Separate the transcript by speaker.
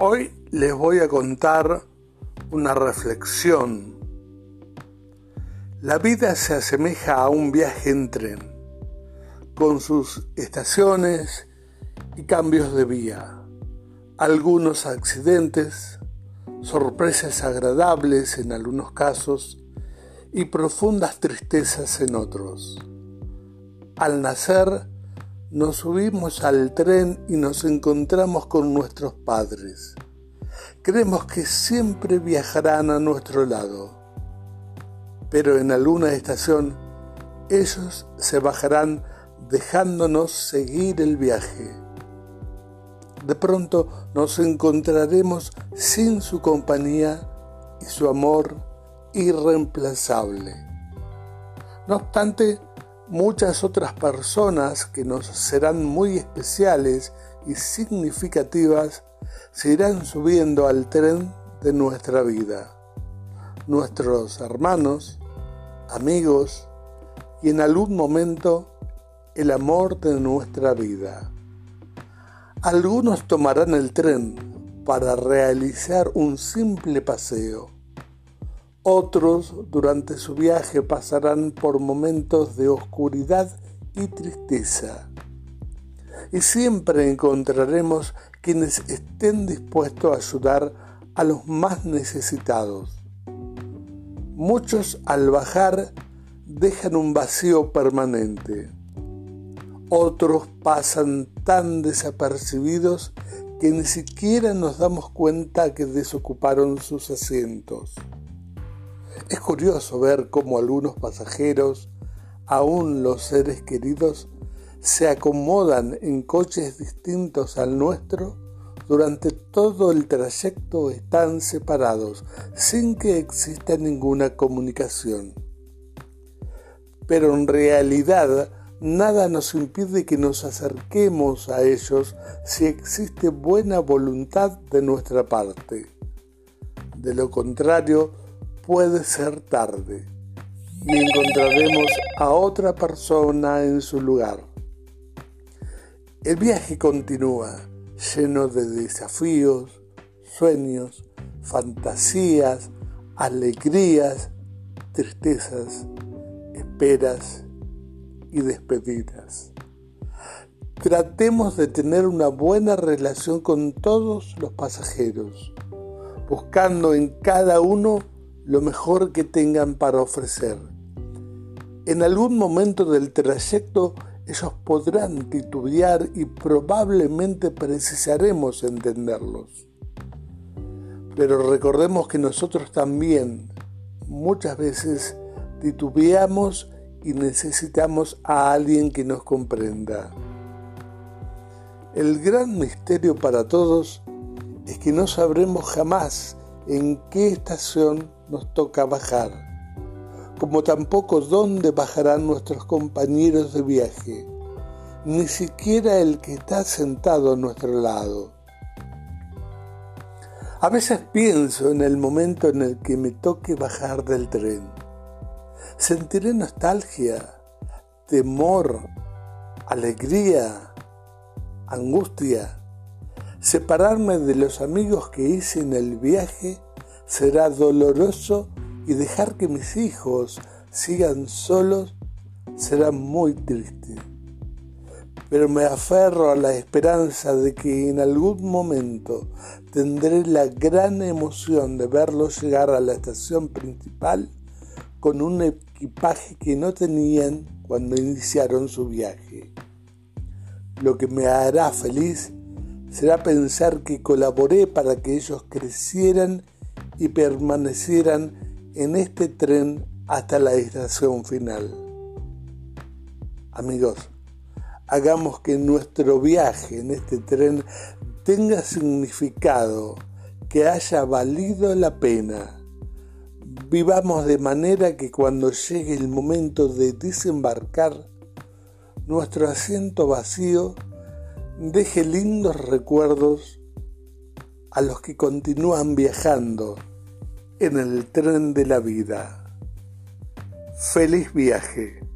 Speaker 1: Hoy les voy a contar una reflexión. La vida se asemeja a un viaje en tren, con sus estaciones y cambios de vía, algunos accidentes, sorpresas agradables en algunos casos y profundas tristezas en otros. Al nacer, nos subimos al tren y nos encontramos con nuestros padres. Creemos que siempre viajarán a nuestro lado, pero en alguna estación ellos se bajarán dejándonos seguir el viaje. De pronto nos encontraremos sin su compañía y su amor irreemplazable. No obstante, muchas otras personas que nos serán muy especiales y significativas se irán subiendo al tren de nuestra vida. Nuestros hermanos, amigos y en algún momento el amor de nuestra vida. Algunos tomarán el tren para realizar un simple paseo otros durante su viaje pasarán por momentos de oscuridad y tristeza. Y siempre encontraremos quienes estén dispuestos a ayudar a los más necesitados. Muchos al bajar dejan un vacío permanente. Otros pasan tan desapercibidos que ni siquiera nos damos cuenta que desocuparon sus asientos. Es curioso ver cómo algunos pasajeros, aún los seres queridos, se acomodan en coches distintos al nuestro, durante todo el trayecto están separados sin que exista ninguna comunicación. Pero en realidad nada nos impide que nos acerquemos a ellos si existe buena voluntad de nuestra parte. De lo contrario, puede ser tarde y encontraremos a otra persona en su lugar. El viaje continúa lleno de desafíos, sueños, fantasías, alegrías, tristezas, esperas y despedidas. Tratemos de tener una buena relación con todos los pasajeros, buscando en cada uno lo mejor que tengan para ofrecer. En algún momento del trayecto ellos podrán titubear y probablemente precisaremos entenderlos. Pero recordemos que nosotros también muchas veces titubeamos y necesitamos a alguien que nos comprenda. El gran misterio para todos es que no sabremos jamás en qué estación nos toca bajar, como tampoco dónde bajarán nuestros compañeros de viaje, ni siquiera el que está sentado a nuestro lado. A veces pienso en el momento en el que me toque bajar del tren. Sentiré nostalgia, temor, alegría, angustia. Separarme de los amigos que hice en el viaje será doloroso y dejar que mis hijos sigan solos será muy triste. Pero me aferro a la esperanza de que en algún momento tendré la gran emoción de verlos llegar a la estación principal con un equipaje que no tenían cuando iniciaron su viaje. Lo que me hará feliz será pensar que colaboré para que ellos crecieran y permanecieran en este tren hasta la estación final. Amigos, hagamos que nuestro viaje en este tren tenga significado, que haya valido la pena. Vivamos de manera que cuando llegue el momento de desembarcar, nuestro asiento vacío deje lindos recuerdos a los que continúan viajando en el tren de la vida. Feliz viaje.